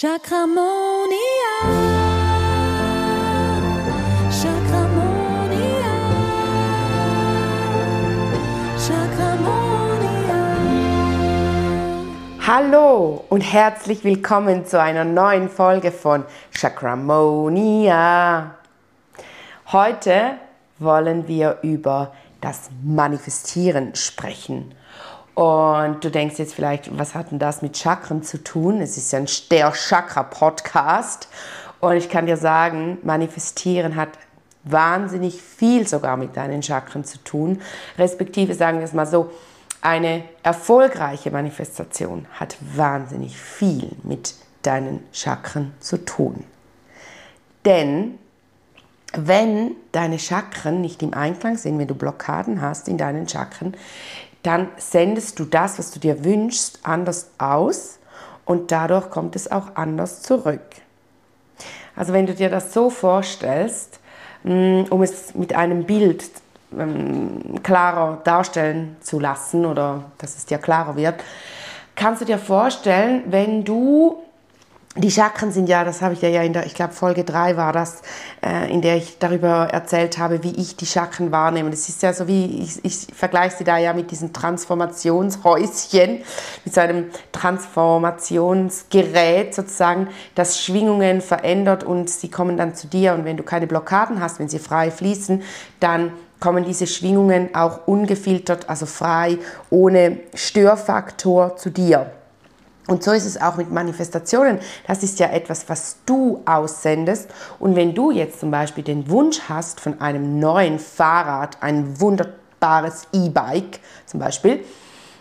Chakramonia. Chakramonia. Chakramonia. Hallo und herzlich willkommen zu einer neuen Folge von Chakramonia. Heute wollen wir über das Manifestieren sprechen. Und du denkst jetzt vielleicht, was hat denn das mit Chakren zu tun? Es ist ja ein der Chakra-Podcast. Und ich kann dir sagen, Manifestieren hat wahnsinnig viel sogar mit deinen Chakren zu tun. Respektive sagen wir es mal so, eine erfolgreiche Manifestation hat wahnsinnig viel mit deinen Chakren zu tun. Denn wenn deine Chakren nicht im Einklang sind, wenn du Blockaden hast in deinen Chakren, dann sendest du das, was du dir wünschst, anders aus und dadurch kommt es auch anders zurück. Also wenn du dir das so vorstellst, mm, um es mit einem Bild ähm, klarer darstellen zu lassen oder dass es dir klarer wird, kannst du dir vorstellen, wenn du die Chakren sind ja, das habe ich ja in der, ich glaube Folge 3 war das, äh, in der ich darüber erzählt habe, wie ich die Chakren wahrnehme. Das ist ja so wie, ich, ich vergleiche sie da ja mit diesem Transformationshäuschen, mit so einem Transformationsgerät sozusagen, das Schwingungen verändert und sie kommen dann zu dir. Und wenn du keine Blockaden hast, wenn sie frei fließen, dann kommen diese Schwingungen auch ungefiltert, also frei, ohne Störfaktor zu dir. Und so ist es auch mit Manifestationen. Das ist ja etwas, was du aussendest. Und wenn du jetzt zum Beispiel den Wunsch hast von einem neuen Fahrrad, ein wunderbares E-Bike zum Beispiel,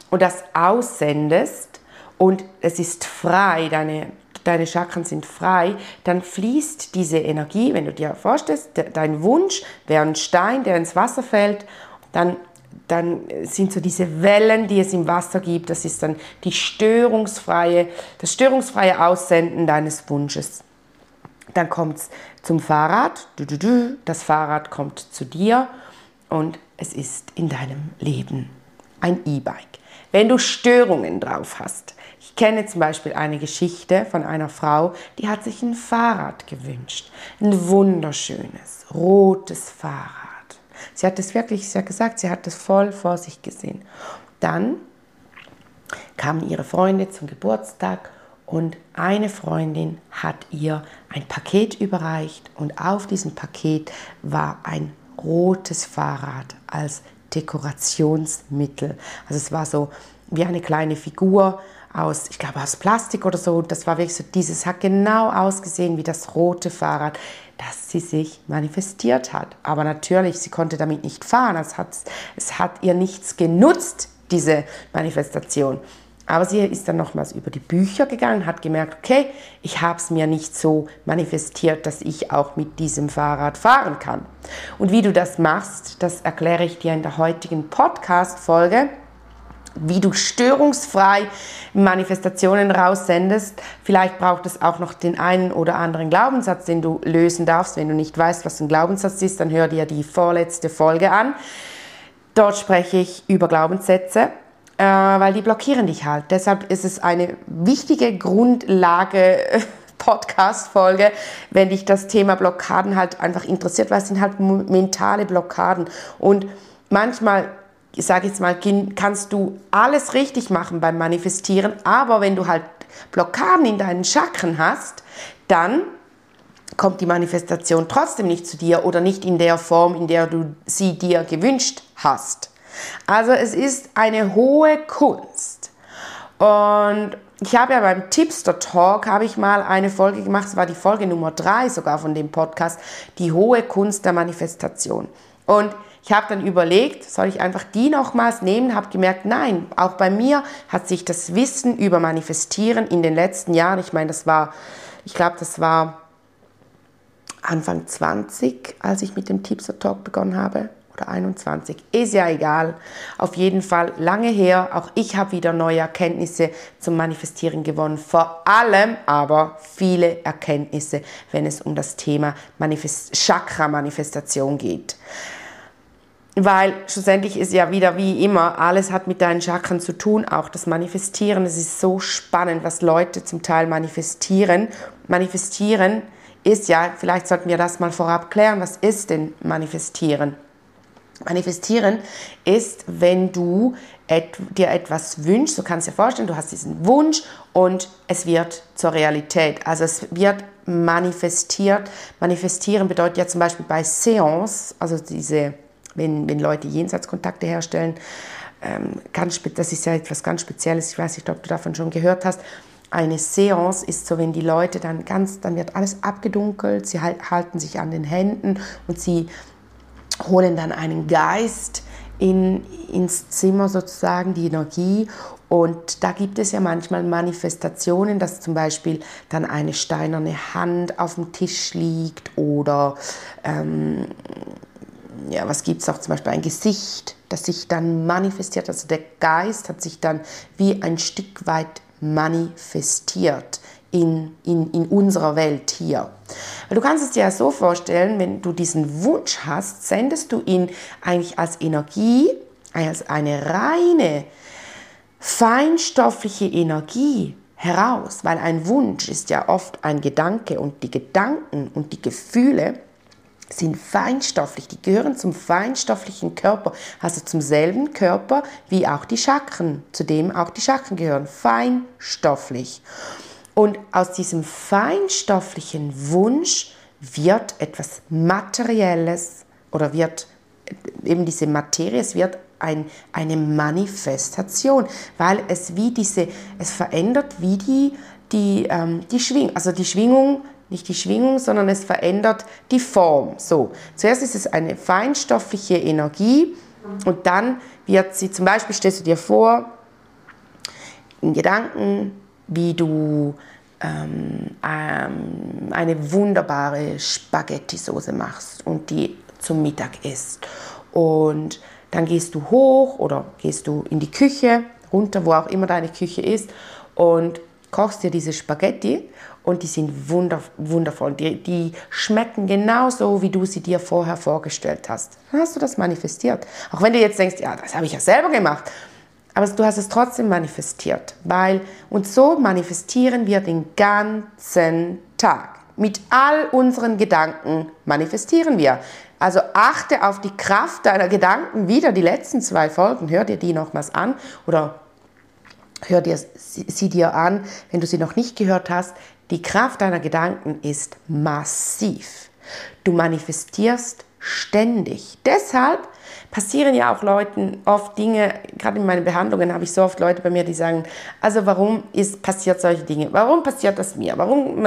und das aussendest und es ist frei, deine, deine Chakren sind frei, dann fließt diese Energie, wenn du dir vorstellst, dein Wunsch wäre ein Stein, der ins Wasser fällt, dann dann sind so diese Wellen, die es im Wasser gibt, das ist dann die störungsfreie, das störungsfreie Aussenden deines Wunsches. Dann kommt es zum Fahrrad, das Fahrrad kommt zu dir und es ist in deinem Leben ein E-Bike. Wenn du Störungen drauf hast, ich kenne zum Beispiel eine Geschichte von einer Frau, die hat sich ein Fahrrad gewünscht, ein wunderschönes rotes Fahrrad Sie hat es wirklich, sie hat gesagt, sie hat es voll vor sich gesehen. Dann kamen ihre Freunde zum Geburtstag und eine Freundin hat ihr ein Paket überreicht und auf diesem Paket war ein rotes Fahrrad als Dekorationsmittel. Also es war so wie eine kleine Figur aus, ich glaube aus Plastik oder so. Das war wirklich so, dieses hat genau ausgesehen wie das rote Fahrrad dass sie sich manifestiert hat. Aber natürlich, sie konnte damit nicht fahren. Es hat, es hat ihr nichts genutzt, diese Manifestation. Aber sie ist dann nochmals über die Bücher gegangen, hat gemerkt, okay, ich habe es mir nicht so manifestiert, dass ich auch mit diesem Fahrrad fahren kann. Und wie du das machst, das erkläre ich dir in der heutigen Podcast-Folge wie du störungsfrei Manifestationen raussendest. Vielleicht braucht es auch noch den einen oder anderen Glaubenssatz, den du lösen darfst. Wenn du nicht weißt, was ein Glaubenssatz ist, dann hör dir die vorletzte Folge an. Dort spreche ich über Glaubenssätze, äh, weil die blockieren dich halt. Deshalb ist es eine wichtige Grundlage. Podcast-Folge, wenn dich das Thema Blockaden halt einfach interessiert, weil es sind halt mentale Blockaden. Und manchmal ich sage jetzt mal, kannst du alles richtig machen beim Manifestieren, aber wenn du halt Blockaden in deinen Chakren hast, dann kommt die Manifestation trotzdem nicht zu dir oder nicht in der Form, in der du sie dir gewünscht hast. Also es ist eine hohe Kunst. Und ich habe ja beim Tipster Talk, habe ich mal eine Folge gemacht, es war die Folge Nummer drei sogar von dem Podcast, die hohe Kunst der Manifestation. Und ich habe dann überlegt, soll ich einfach die nochmals nehmen, habe gemerkt, nein, auch bei mir hat sich das Wissen über Manifestieren in den letzten Jahren, ich meine, das war, ich glaube, das war Anfang 20, als ich mit dem Tipster Talk begonnen habe, oder 21, ist ja egal. Auf jeden Fall lange her, auch ich habe wieder neue Erkenntnisse zum Manifestieren gewonnen, vor allem aber viele Erkenntnisse, wenn es um das Thema Manifest Chakra-Manifestation geht. Weil schlussendlich ist ja wieder wie immer, alles hat mit deinen Chakren zu tun, auch das Manifestieren. Es ist so spannend, was Leute zum Teil manifestieren. Manifestieren ist ja, vielleicht sollten wir das mal vorab klären, was ist denn Manifestieren? Manifestieren ist, wenn du et dir etwas wünschst, so kannst du dir vorstellen, du hast diesen Wunsch und es wird zur Realität. Also es wird manifestiert. Manifestieren bedeutet ja zum Beispiel bei Seance, also diese wenn, wenn Leute Jenseitskontakte herstellen. Ähm, ganz, das ist ja etwas ganz Spezielles, ich weiß nicht, ob du davon schon gehört hast. Eine Seance ist so, wenn die Leute dann ganz, dann wird alles abgedunkelt, sie halt, halten sich an den Händen und sie holen dann einen Geist in, ins Zimmer sozusagen, die Energie. Und da gibt es ja manchmal Manifestationen, dass zum Beispiel dann eine steinerne Hand auf dem Tisch liegt oder ähm, ja, was gibt es auch zum Beispiel ein Gesicht, das sich dann manifestiert. Also der Geist hat sich dann wie ein Stück weit manifestiert in, in, in unserer Welt hier. Du kannst es dir ja so vorstellen, wenn du diesen Wunsch hast, sendest du ihn eigentlich als Energie, als eine reine, feinstoffliche Energie heraus, weil ein Wunsch ist ja oft ein Gedanke und die Gedanken und die Gefühle sind feinstofflich, die gehören zum feinstofflichen Körper, also zum selben Körper wie auch die Chakren, zu dem auch die Chakren gehören, feinstofflich. Und aus diesem feinstofflichen Wunsch wird etwas Materielles oder wird eben diese Materie, es wird ein, eine Manifestation, weil es wie diese, es verändert wie die, die, ähm, die Schwingung, also die Schwingung nicht die Schwingung, sondern es verändert die Form. So, zuerst ist es eine feinstoffliche Energie und dann wird sie, zum Beispiel stellst du dir vor, in Gedanken, wie du ähm, ähm, eine wunderbare Spaghetti-Soße machst und die zum Mittag isst. Und dann gehst du hoch oder gehst du in die Küche, runter, wo auch immer deine Küche ist und kochst dir diese Spaghetti und die sind wunder, wundervoll. Die, die schmecken genauso, wie du sie dir vorher vorgestellt hast. Dann hast du das manifestiert. Auch wenn du jetzt denkst, ja, das habe ich ja selber gemacht. Aber du hast es trotzdem manifestiert. Weil, und so manifestieren wir den ganzen Tag. Mit all unseren Gedanken manifestieren wir. Also achte auf die Kraft deiner Gedanken. Wieder die letzten zwei Folgen, hör dir die nochmals an oder hör dir sie dir an, wenn du sie noch nicht gehört hast. Die Kraft deiner Gedanken ist massiv. Du manifestierst ständig. Deshalb passieren ja auch Leuten oft Dinge, gerade in meinen Behandlungen habe ich so oft Leute bei mir, die sagen, also warum ist, passiert solche Dinge? Warum passiert das mir? Warum?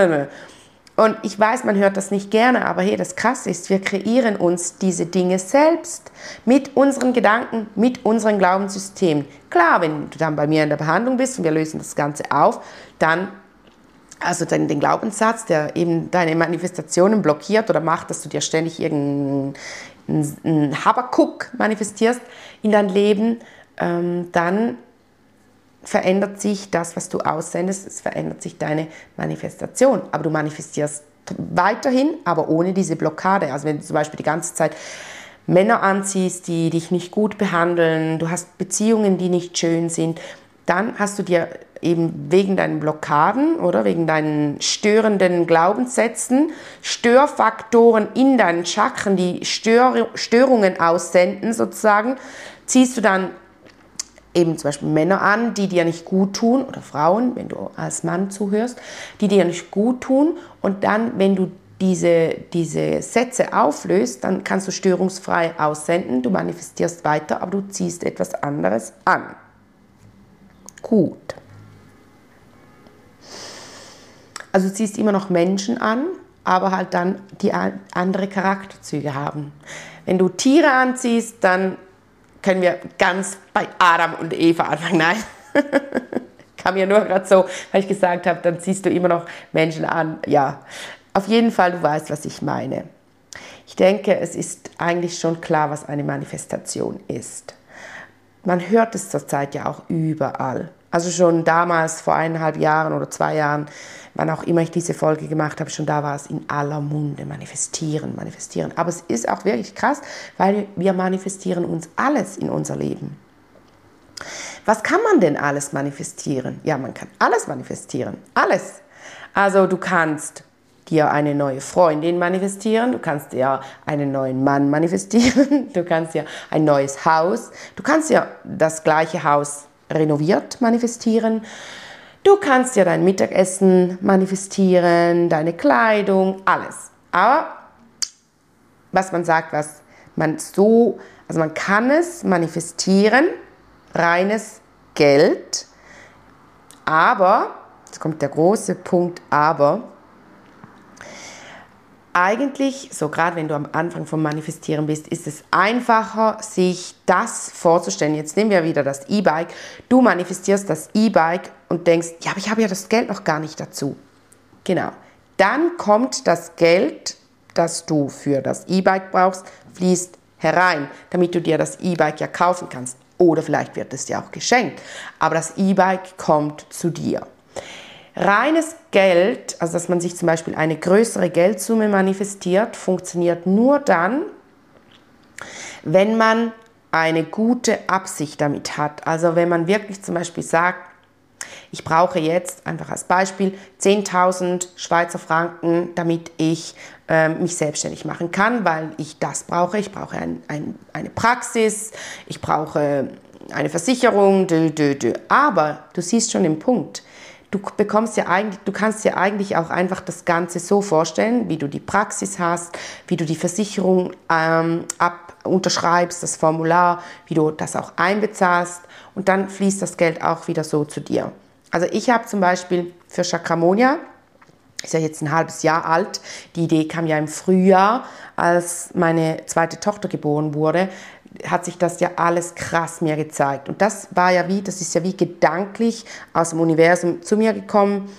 Und ich weiß, man hört das nicht gerne, aber hey, das Krasse ist, wir kreieren uns diese Dinge selbst mit unseren Gedanken, mit unseren Glaubenssystemen. Klar, wenn du dann bei mir in der Behandlung bist und wir lösen das Ganze auf, dann also den, den Glaubenssatz, der eben deine Manifestationen blockiert oder macht, dass du dir ständig irgendeinen Habakuk manifestierst in dein Leben, ähm, dann verändert sich das, was du aussendest, es verändert sich deine Manifestation. Aber du manifestierst weiterhin, aber ohne diese Blockade. Also wenn du zum Beispiel die ganze Zeit Männer anziehst, die dich nicht gut behandeln, du hast Beziehungen, die nicht schön sind, dann hast du dir eben wegen deinen Blockaden oder wegen deinen störenden Glaubenssätzen, Störfaktoren in deinen Chakren, die Stör Störungen aussenden sozusagen, ziehst du dann eben zum Beispiel Männer an, die dir nicht gut tun oder Frauen, wenn du als Mann zuhörst, die dir nicht gut tun und dann, wenn du diese, diese Sätze auflöst, dann kannst du störungsfrei aussenden, du manifestierst weiter, aber du ziehst etwas anderes an. Gut. Also du ziehst immer noch Menschen an, aber halt dann die andere Charakterzüge haben. Wenn du Tiere anziehst, dann können wir ganz bei Adam und Eva anfangen. Nein, kam mir nur gerade so, weil ich gesagt habe, dann ziehst du immer noch Menschen an. Ja, auf jeden Fall, du weißt, was ich meine. Ich denke, es ist eigentlich schon klar, was eine Manifestation ist. Man hört es zurzeit ja auch überall. Also schon damals, vor eineinhalb Jahren oder zwei Jahren, wann auch immer ich diese Folge gemacht habe, schon da war es in aller Munde. Manifestieren, manifestieren. Aber es ist auch wirklich krass, weil wir manifestieren uns alles in unser Leben. Was kann man denn alles manifestieren? Ja, man kann alles manifestieren. Alles. Also du kannst dir eine neue Freundin manifestieren, du kannst dir einen neuen Mann manifestieren, du kannst dir ein neues Haus, du kannst dir das gleiche Haus renoviert manifestieren, du kannst dir dein Mittagessen manifestieren, deine Kleidung, alles. Aber was man sagt, was man so, also man kann es manifestieren, reines Geld, aber, jetzt kommt der große Punkt, aber, eigentlich, so gerade wenn du am Anfang vom Manifestieren bist, ist es einfacher, sich das vorzustellen. Jetzt nehmen wir wieder das E-Bike. Du manifestierst das E-Bike und denkst, ja, aber ich habe ja das Geld noch gar nicht dazu. Genau. Dann kommt das Geld, das du für das E-Bike brauchst, fließt herein, damit du dir das E-Bike ja kaufen kannst. Oder vielleicht wird es dir auch geschenkt. Aber das E-Bike kommt zu dir. Reines Geld, also dass man sich zum Beispiel eine größere Geldsumme manifestiert, funktioniert nur dann, wenn man eine gute Absicht damit hat. Also wenn man wirklich zum Beispiel sagt, ich brauche jetzt einfach als Beispiel 10.000 Schweizer Franken, damit ich äh, mich selbstständig machen kann, weil ich das brauche. Ich brauche ein, ein, eine Praxis, ich brauche eine Versicherung, dö, dö, dö. aber du siehst schon den Punkt du bekommst ja eigentlich, du kannst dir eigentlich auch einfach das Ganze so vorstellen, wie du die Praxis hast, wie du die Versicherung ähm, ab unterschreibst, das Formular, wie du das auch einbezahlst und dann fließt das Geld auch wieder so zu dir. Also ich habe zum Beispiel für Chakramonia, ist ja jetzt ein halbes Jahr alt, die Idee kam ja im Frühjahr, als meine zweite Tochter geboren wurde, hat sich das ja alles krass mir gezeigt. Und das war ja wie, das ist ja wie gedanklich aus dem Universum zu mir gekommen,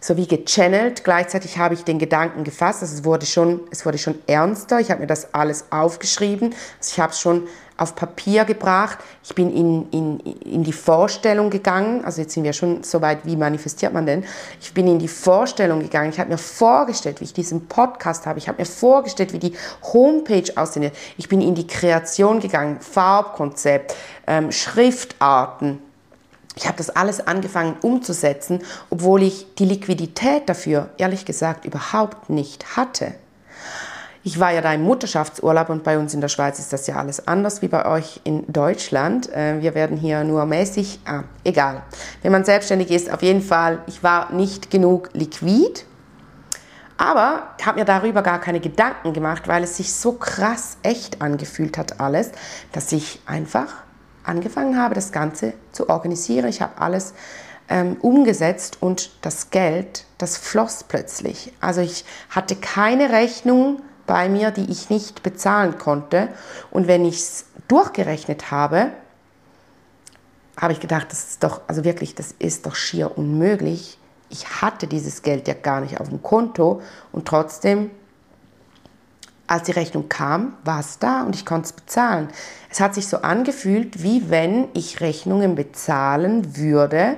so wie gechannelt. Gleichzeitig habe ich den Gedanken gefasst, also es wurde schon, es wurde schon ernster. Ich habe mir das alles aufgeschrieben. Also ich habe es schon auf Papier gebracht. Ich bin in, in, in die Vorstellung gegangen. Also jetzt sind wir schon so weit, wie manifestiert man denn? Ich bin in die Vorstellung gegangen. Ich habe mir vorgestellt, wie ich diesen Podcast habe. Ich habe mir vorgestellt, wie die Homepage aussehen Ich bin in die Kreation gegangen. Farbkonzept, ähm, Schriftarten. Ich habe das alles angefangen umzusetzen, obwohl ich die Liquidität dafür, ehrlich gesagt, überhaupt nicht hatte. Ich war ja da im Mutterschaftsurlaub und bei uns in der Schweiz ist das ja alles anders wie bei euch in Deutschland. Äh, wir werden hier nur mäßig, ah, egal. Wenn man selbstständig ist, auf jeden Fall, ich war nicht genug liquid, aber habe mir darüber gar keine Gedanken gemacht, weil es sich so krass echt angefühlt hat alles, dass ich einfach angefangen habe, das Ganze zu organisieren. Ich habe alles ähm, umgesetzt und das Geld, das floss plötzlich. Also ich hatte keine Rechnung bei mir, die ich nicht bezahlen konnte. Und wenn ich es durchgerechnet habe, habe ich gedacht, das ist doch, also wirklich, das ist doch schier unmöglich. Ich hatte dieses Geld ja gar nicht auf dem Konto und trotzdem, als die Rechnung kam, war es da und ich konnte es bezahlen. Es hat sich so angefühlt, wie wenn ich Rechnungen bezahlen würde,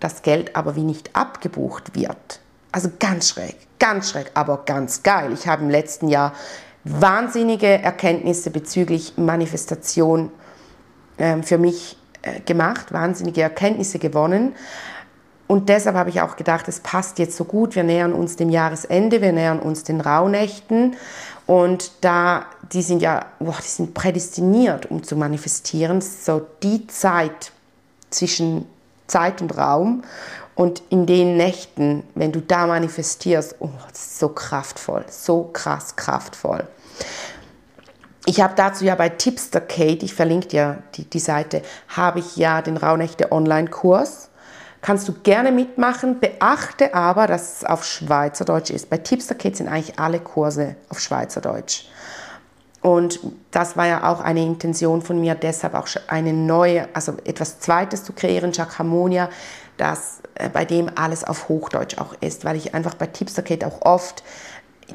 das Geld aber wie nicht abgebucht wird. Also ganz schräg, ganz schräg, aber ganz geil. Ich habe im letzten Jahr wahnsinnige Erkenntnisse bezüglich Manifestation äh, für mich äh, gemacht, wahnsinnige Erkenntnisse gewonnen. Und deshalb habe ich auch gedacht, es passt jetzt so gut. Wir nähern uns dem Jahresende, wir nähern uns den Rauhnächten. Und da, die sind ja, boah, die sind prädestiniert, um zu manifestieren. So die Zeit zwischen Zeit und Raum. Und in den Nächten, wenn du da manifestierst, oh, das ist so kraftvoll, so krass kraftvoll. Ich habe dazu ja bei Tipster Kate, ich verlinke dir die, die Seite, habe ich ja den Rauhnächte Online-Kurs. Kannst du gerne mitmachen, beachte aber, dass es auf Schweizerdeutsch ist. Bei Tipster Kate sind eigentlich alle Kurse auf Schweizerdeutsch. Und das war ja auch eine Intention von mir, deshalb auch eine neue, also etwas Zweites zu kreieren, Chakramonia, das, äh, bei dem alles auf Hochdeutsch auch ist, weil ich einfach bei Tipsterkate auch oft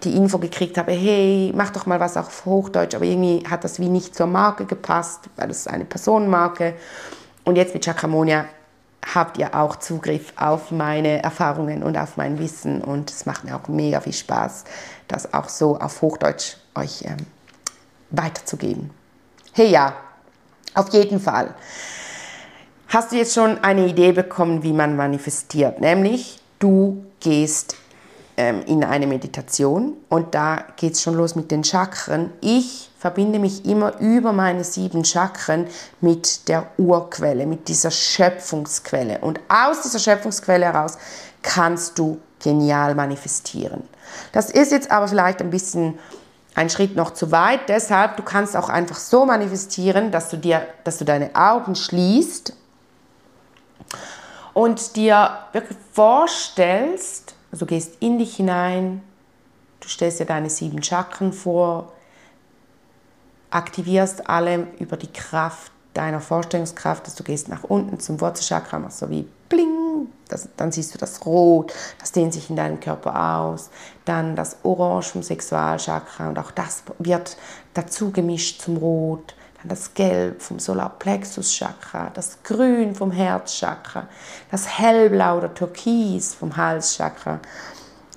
die Info gekriegt habe, hey, mach doch mal was auf Hochdeutsch, aber irgendwie hat das wie nicht zur Marke gepasst, weil das ist eine Personenmarke. Und jetzt mit Chakramonia habt ihr auch Zugriff auf meine Erfahrungen und auf mein Wissen und es macht mir auch mega viel Spaß, das auch so auf Hochdeutsch euch ähm, weiterzugeben. Hey ja, auf jeden Fall. Hast du jetzt schon eine Idee bekommen, wie man manifestiert? Nämlich, du gehst ähm, in eine Meditation und da geht es schon los mit den Chakren. Ich verbinde mich immer über meine sieben Chakren mit der Urquelle, mit dieser Schöpfungsquelle. Und aus dieser Schöpfungsquelle heraus kannst du genial manifestieren. Das ist jetzt aber vielleicht ein bisschen ein Schritt noch zu weit. Deshalb, du kannst auch einfach so manifestieren, dass du dir, dass du deine Augen schließt und dir wirklich vorstellst, also gehst in dich hinein, du stellst dir deine sieben Chakren vor, aktivierst alle über die Kraft deiner Vorstellungskraft, dass du gehst nach unten zum Wurzelchakra, machst so wie bling, das, dann siehst du das Rot, das dehnt sich in deinem Körper aus, dann das Orange vom Sexualchakra und auch das wird dazu gemischt zum Rot, das Gelb vom Solarplexuschakra, das Grün vom Herzchakra, das Hellblau oder Türkis vom Halschakra,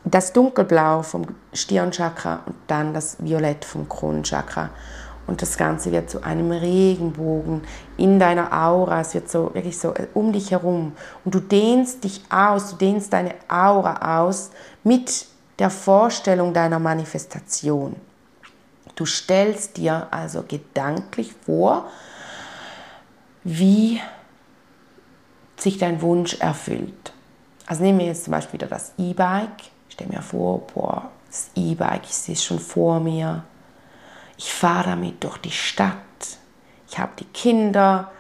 das Dunkelblau vom Stirnchakra und dann das Violett vom Kronenchakra. Und das Ganze wird zu einem Regenbogen in deiner Aura. Es wird so wirklich so äh, um dich herum. Und du dehnst dich aus, du dehnst deine Aura aus mit der Vorstellung deiner Manifestation. Du stellst dir also gedanklich vor, wie sich dein Wunsch erfüllt. Also nehmen wir jetzt zum Beispiel wieder das E-Bike. Stell mir vor, boah, das E-Bike, ich sehe es schon vor mir ich fahre damit durch die Stadt. Ich habe die Kinder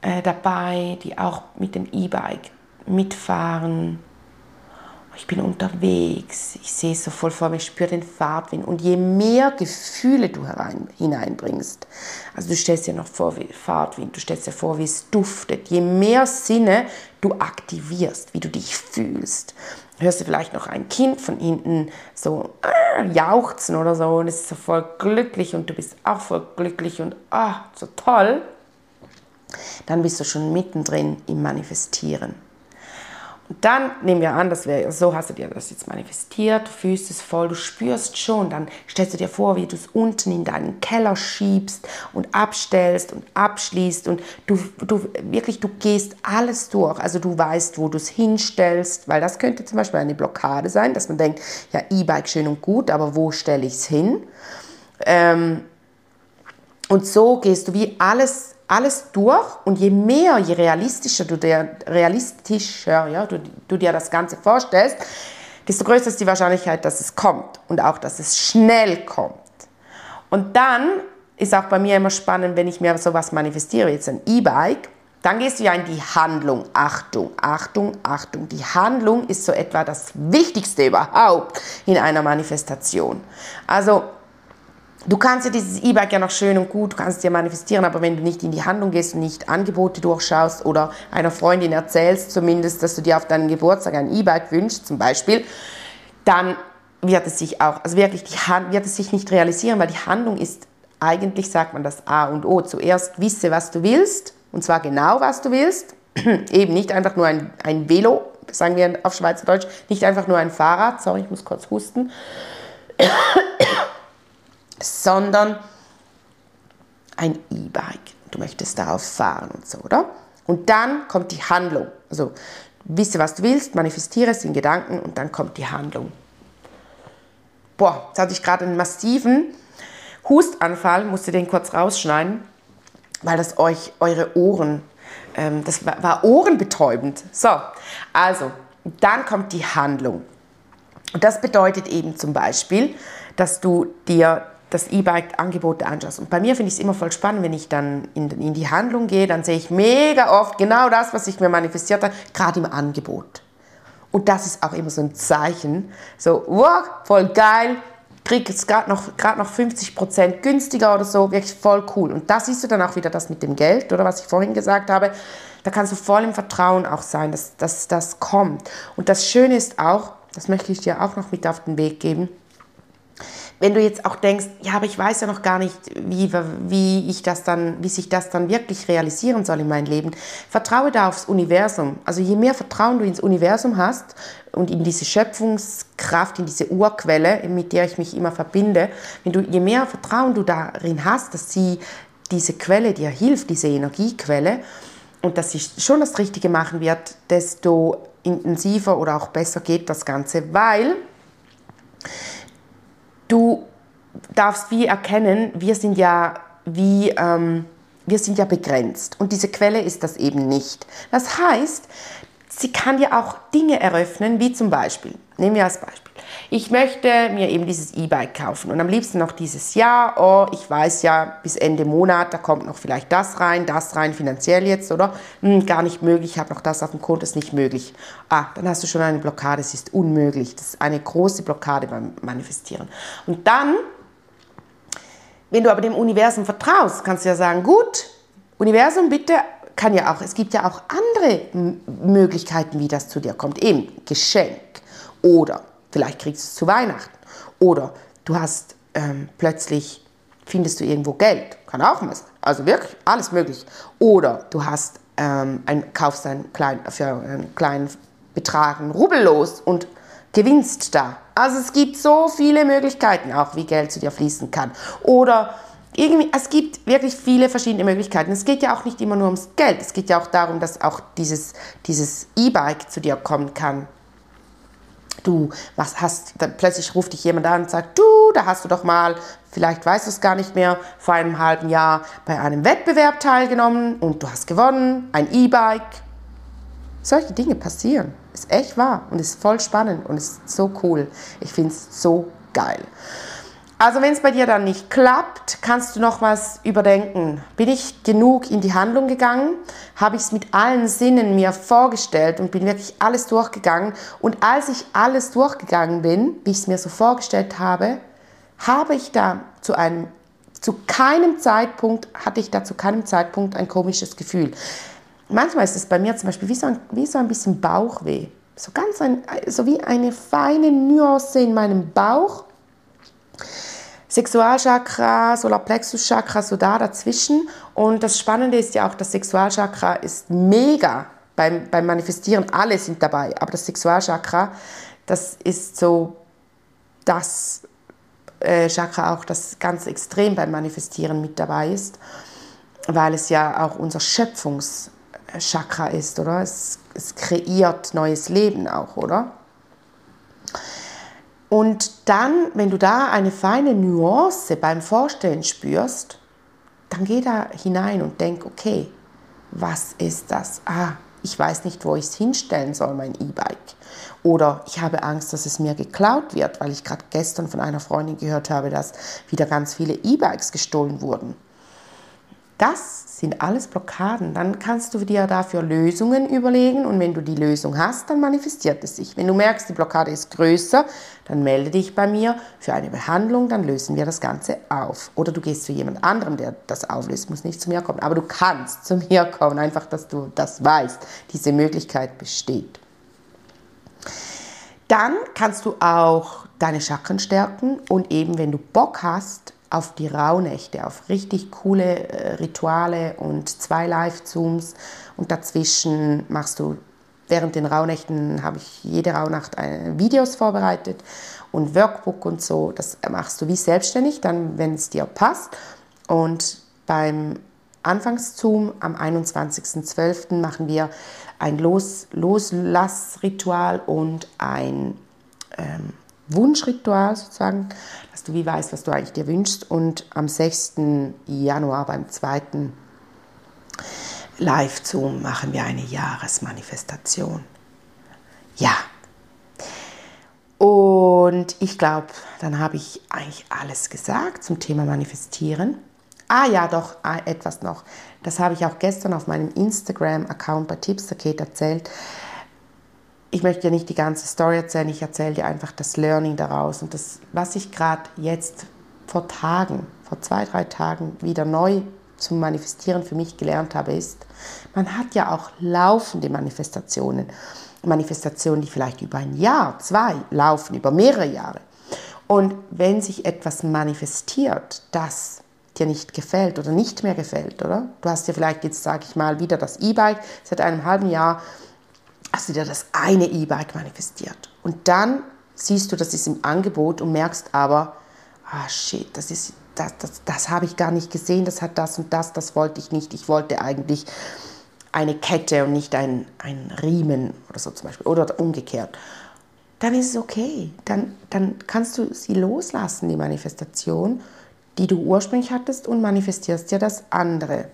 äh, dabei, die auch mit dem E-Bike mitfahren. Ich bin unterwegs, ich sehe es so voll vor mir, ich spüre den Fahrtwind. Und je mehr Gefühle du herein, hineinbringst, also du stellst dir noch vor wie Fahrtwind, du stellst dir vor, wie es duftet, je mehr Sinne du aktivierst, wie du dich fühlst, hörst du vielleicht noch ein Kind von hinten so äh, jauchzen oder so und es ist so voll glücklich und du bist auch voll glücklich und ah, so toll, dann bist du schon mittendrin im Manifestieren. Und dann nehmen wir an, das wäre so hast du dir das jetzt manifestiert, du fühlst es voll, du spürst schon, dann stellst du dir vor, wie du es unten in deinen Keller schiebst und abstellst und abschließt und du, du wirklich, du gehst alles durch. Also du weißt, wo du es hinstellst, weil das könnte zum Beispiel eine Blockade sein, dass man denkt, ja, E-Bike schön und gut, aber wo stelle ich es hin? Ähm, und so gehst du wie alles alles durch und je mehr, je realistischer du dir, realistischer, ja, du, du dir das Ganze vorstellst, desto größer ist die Wahrscheinlichkeit, dass es kommt und auch, dass es schnell kommt. Und dann ist auch bei mir immer spannend, wenn ich mir sowas manifestiere, jetzt ein E-Bike, dann gehst du ja in die Handlung. Achtung, Achtung, Achtung. Die Handlung ist so etwa das Wichtigste überhaupt in einer Manifestation. Also Du kannst ja dieses E-Bike ja noch schön und gut, du kannst es ja manifestieren, aber wenn du nicht in die Handlung gehst und nicht Angebote durchschaust oder einer Freundin erzählst zumindest, dass du dir auf deinen Geburtstag ein E-Bike wünschst zum Beispiel, dann wird es sich auch, also wirklich, die Hand, wird es sich nicht realisieren, weil die Handlung ist, eigentlich sagt man das A und O. Zuerst wisse, was du willst, und zwar genau, was du willst. Eben nicht einfach nur ein, ein Velo, sagen wir auf Schweizerdeutsch, nicht einfach nur ein Fahrrad, sorry, ich muss kurz husten sondern ein E-Bike. Du möchtest darauf fahren und so, oder? Und dann kommt die Handlung. Also wisse, was du willst, manifestiere es in Gedanken und dann kommt die Handlung. Boah, jetzt hatte ich gerade einen massiven Hustanfall, musste den kurz rausschneiden, weil das euch eure Ohren, ähm, das war, war ohrenbetäubend. So, also, dann kommt die Handlung. Und das bedeutet eben zum Beispiel, dass du dir das E-Bike-Angebote anschaust. Und bei mir finde ich es immer voll spannend, wenn ich dann in, in die Handlung gehe, dann sehe ich mega oft genau das, was ich mir manifestiert habe, gerade im Angebot. Und das ist auch immer so ein Zeichen, so, wow, voll geil, krieg es gerade noch, noch 50% günstiger oder so, wirklich voll cool. Und da siehst du dann auch wieder das mit dem Geld, oder was ich vorhin gesagt habe, da kannst du voll im Vertrauen auch sein, dass das kommt. Und das Schöne ist auch, das möchte ich dir auch noch mit auf den Weg geben, wenn du jetzt auch denkst, ja, aber ich weiß ja noch gar nicht, wie, wie, ich das dann, wie sich das dann wirklich realisieren soll in meinem Leben, vertraue da aufs Universum. Also je mehr Vertrauen du ins Universum hast und in diese Schöpfungskraft, in diese Urquelle, mit der ich mich immer verbinde, wenn du, je mehr Vertrauen du darin hast, dass sie diese Quelle dir hilft, diese Energiequelle, und dass sie schon das Richtige machen wird, desto intensiver oder auch besser geht das Ganze, weil du darfst wie erkennen, wir sind ja wie, ähm, wir sind ja begrenzt und diese Quelle ist das eben nicht. Das heißt, sie kann ja auch Dinge eröffnen, wie zum Beispiel, nehmen wir als Beispiel, ich möchte mir eben dieses E-Bike kaufen und am liebsten noch dieses Jahr, oh, ich weiß ja, bis Ende Monat, da kommt noch vielleicht das rein, das rein, finanziell jetzt, oder? Hm, gar nicht möglich, ich habe noch das auf dem Konto, ist nicht möglich. Ah, dann hast du schon eine Blockade, es ist unmöglich. Das ist eine große Blockade beim Manifestieren. Und dann, wenn du aber dem Universum vertraust, kannst du ja sagen, gut, Universum, bitte kann ja auch, es gibt ja auch andere Möglichkeiten, wie das zu dir kommt. Eben Geschenk oder Vielleicht kriegst du es zu Weihnachten. Oder du hast ähm, plötzlich, findest du irgendwo Geld. Kann auch mal sein. Also wirklich alles möglich. Oder du hast ähm, ein, kaufst ein klein, für einen kleinen Betrag einen Rubel los und gewinnst da. Also es gibt so viele Möglichkeiten auch, wie Geld zu dir fließen kann. Oder irgendwie, es gibt wirklich viele verschiedene Möglichkeiten. Es geht ja auch nicht immer nur ums Geld. Es geht ja auch darum, dass auch dieses, dieses E-Bike zu dir kommen kann du was hast, dann plötzlich ruft dich jemand an und sagt, du, da hast du doch mal, vielleicht weißt du es gar nicht mehr, vor einem halben Jahr bei einem Wettbewerb teilgenommen und du hast gewonnen, ein E-Bike. Solche Dinge passieren. Ist echt wahr und ist voll spannend und ist so cool. Ich finde es so geil. Also wenn es bei dir dann nicht klappt, kannst du noch was überdenken. Bin ich genug in die Handlung gegangen? Habe ich es mit allen Sinnen mir vorgestellt und bin wirklich alles durchgegangen? Und als ich alles durchgegangen bin, wie ich es mir so vorgestellt habe, habe ich da zu einem zu keinem Zeitpunkt hatte ich da zu keinem Zeitpunkt ein komisches Gefühl. Manchmal ist es bei mir zum Beispiel wie so ein, wie so ein bisschen Bauchweh. So ganz ein, so wie eine feine Nuance in meinem Bauch Sexualchakra, Solarplexuschakra, so da dazwischen. Und das Spannende ist ja auch, das Sexualchakra ist mega beim, beim Manifestieren. Alle sind dabei, aber das Sexualchakra, das ist so das äh, Chakra auch, das ganz extrem beim Manifestieren mit dabei ist, weil es ja auch unser Schöpfungschakra ist, oder? Es, es kreiert neues Leben auch, oder? Und dann, wenn du da eine feine Nuance beim Vorstellen spürst, dann geh da hinein und denk, okay, was ist das? Ah, ich weiß nicht, wo ich es hinstellen soll, mein E-Bike. Oder ich habe Angst, dass es mir geklaut wird, weil ich gerade gestern von einer Freundin gehört habe, dass wieder ganz viele E-Bikes gestohlen wurden. Das sind alles Blockaden. Dann kannst du dir dafür Lösungen überlegen und wenn du die Lösung hast, dann manifestiert es sich. Wenn du merkst, die Blockade ist größer, dann melde dich bei mir für eine Behandlung, dann lösen wir das Ganze auf. Oder du gehst zu jemand anderem, der das auflöst, muss nicht zu mir kommen. Aber du kannst zu mir kommen, einfach, dass du das weißt. Diese Möglichkeit besteht. Dann kannst du auch deine Chakren stärken und eben, wenn du Bock hast, auf die Rauhnächte, auf richtig coole äh, Rituale und zwei Live-Zooms. Und dazwischen machst du, während den Rauhnächten habe ich jede Rauhnacht Videos vorbereitet und Workbook und so, das machst du wie selbstständig, dann wenn es dir passt. Und beim Anfangszoom am 21.12. machen wir ein Los Loslassritual und ein ähm, Wunschritual sozusagen, du wie weißt, was du eigentlich dir wünschst. Und am 6. Januar beim zweiten Live-Zoom machen wir eine Jahresmanifestation. Ja. Und ich glaube, dann habe ich eigentlich alles gesagt zum Thema Manifestieren. Ah ja, doch, ah, etwas noch. Das habe ich auch gestern auf meinem Instagram-Account bei Tipsterkate erzählt ich möchte dir nicht die ganze Story erzählen, ich erzähle dir einfach das Learning daraus. Und das, was ich gerade jetzt vor Tagen, vor zwei, drei Tagen wieder neu zum Manifestieren für mich gelernt habe, ist, man hat ja auch laufende Manifestationen. Manifestationen, die vielleicht über ein Jahr, zwei laufen, über mehrere Jahre. Und wenn sich etwas manifestiert, das dir nicht gefällt oder nicht mehr gefällt, oder? Du hast dir vielleicht jetzt, sage ich mal, wieder das E-Bike, seit einem halben Jahr hast du dir das eine E-Bike manifestiert. Und dann siehst du, das ist im Angebot und merkst aber, ah shit, das ist, das, das, das habe ich gar nicht gesehen, das hat das und das, das wollte ich nicht. Ich wollte eigentlich eine Kette und nicht ein, ein Riemen oder so zum Beispiel oder umgekehrt. Dann ist es okay. Dann, dann kannst du sie loslassen, die Manifestation, die du ursprünglich hattest und manifestierst ja das andere.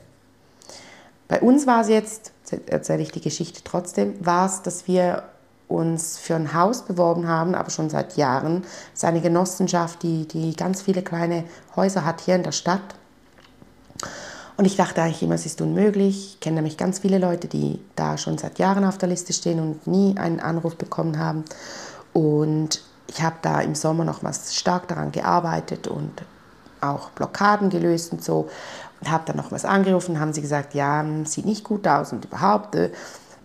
Bei uns war es jetzt, erzähle ich die Geschichte trotzdem, war es, dass wir uns für ein Haus beworben haben, aber schon seit Jahren. Es ist eine Genossenschaft, die, die ganz viele kleine Häuser hat hier in der Stadt. Und ich dachte eigentlich immer, es ist unmöglich. Ich kenne nämlich ganz viele Leute, die da schon seit Jahren auf der Liste stehen und nie einen Anruf bekommen haben. Und ich habe da im Sommer noch mal stark daran gearbeitet und auch Blockaden gelöst und so. Habe dann noch was angerufen, haben sie gesagt, ja, sieht nicht gut aus und überhaupt. Äh,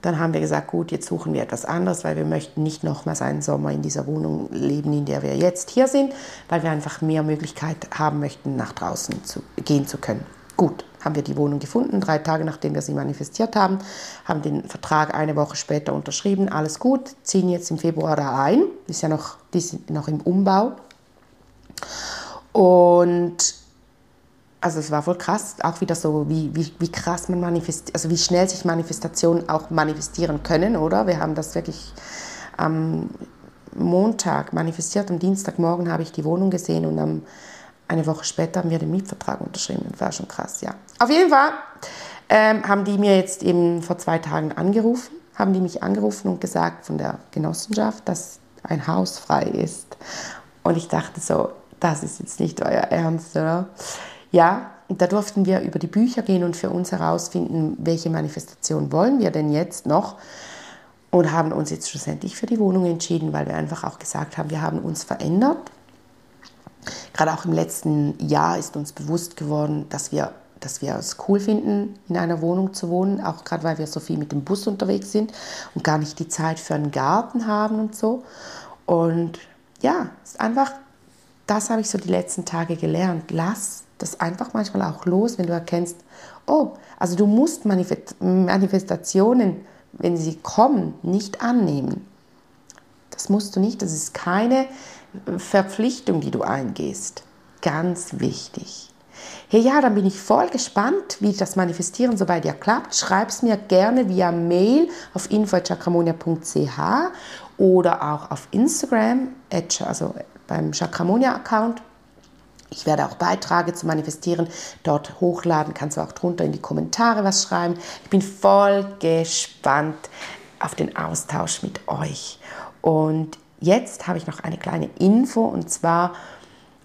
dann haben wir gesagt, gut, jetzt suchen wir etwas anderes, weil wir möchten nicht nochmals einen Sommer in dieser Wohnung leben, in der wir jetzt hier sind, weil wir einfach mehr Möglichkeit haben möchten, nach draußen zu, gehen zu können. Gut, haben wir die Wohnung gefunden, drei Tage nachdem wir sie manifestiert haben, haben den Vertrag eine Woche später unterschrieben, alles gut, ziehen jetzt im Februar da ein, ist ja noch, die sind noch im Umbau. Und also es war voll krass, auch wieder so, wie, wie, wie krass man manifestiert, also wie schnell sich Manifestationen auch manifestieren können, oder? Wir haben das wirklich am Montag manifestiert, am Dienstagmorgen habe ich die Wohnung gesehen und am, eine Woche später haben wir den Mietvertrag unterschrieben. Das war schon krass, ja. Auf jeden Fall ähm, haben die mir jetzt eben vor zwei Tagen angerufen, haben die mich angerufen und gesagt von der Genossenschaft, dass ein Haus frei ist. Und ich dachte so, das ist jetzt nicht euer Ernst, oder? Ja, und da durften wir über die Bücher gehen und für uns herausfinden, welche Manifestation wollen wir denn jetzt noch und haben uns jetzt schlussendlich für die Wohnung entschieden, weil wir einfach auch gesagt haben, wir haben uns verändert. Gerade auch im letzten Jahr ist uns bewusst geworden, dass wir, dass wir es cool finden, in einer Wohnung zu wohnen, auch gerade weil wir so viel mit dem Bus unterwegs sind und gar nicht die Zeit für einen Garten haben und so. Und ja, es ist einfach, das habe ich so die letzten Tage gelernt. Lass das einfach manchmal auch los, wenn du erkennst, oh, also du musst Manifestationen, wenn sie kommen, nicht annehmen. Das musst du nicht, das ist keine Verpflichtung, die du eingehst. Ganz wichtig. Hey, ja, dann bin ich voll gespannt, wie das Manifestieren so bei dir klappt. Schreib es mir gerne via Mail auf info.chakramonia.ch oder auch auf Instagram, also beim Chakramonia-Account ich werde auch Beiträge zu manifestieren dort hochladen. Kannst du auch drunter in die Kommentare was schreiben. Ich bin voll gespannt auf den Austausch mit euch. Und jetzt habe ich noch eine kleine Info und zwar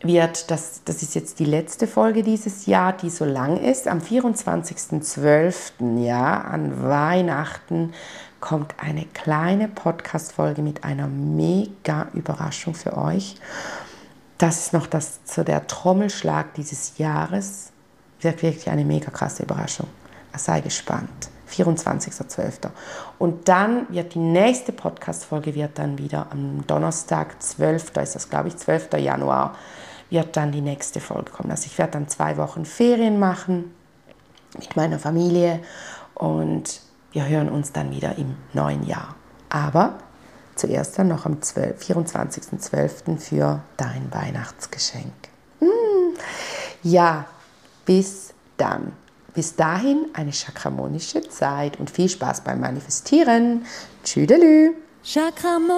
wird, das, das ist jetzt die letzte Folge dieses Jahr, die so lang ist. Am 24.12. Ja, an Weihnachten kommt eine kleine Podcast-Folge mit einer mega Überraschung für euch das ist noch das, so der Trommelschlag dieses Jahres. Wird wirklich eine mega krasse Überraschung. Sei gespannt. 24.12. Und dann wird die nächste Podcast-Folge wird dann wieder am Donnerstag, 12. ist das, glaube ich, 12. Januar, wird dann die nächste Folge kommen. Also ich werde dann zwei Wochen Ferien machen mit meiner Familie und wir hören uns dann wieder im neuen Jahr. Aber zuerst dann noch am 24.12. für dein Weihnachtsgeschenk. Hm. Ja, bis dann. Bis dahin eine chakramonische Zeit und viel Spaß beim Manifestieren. Tschüdelü. Chakramonia.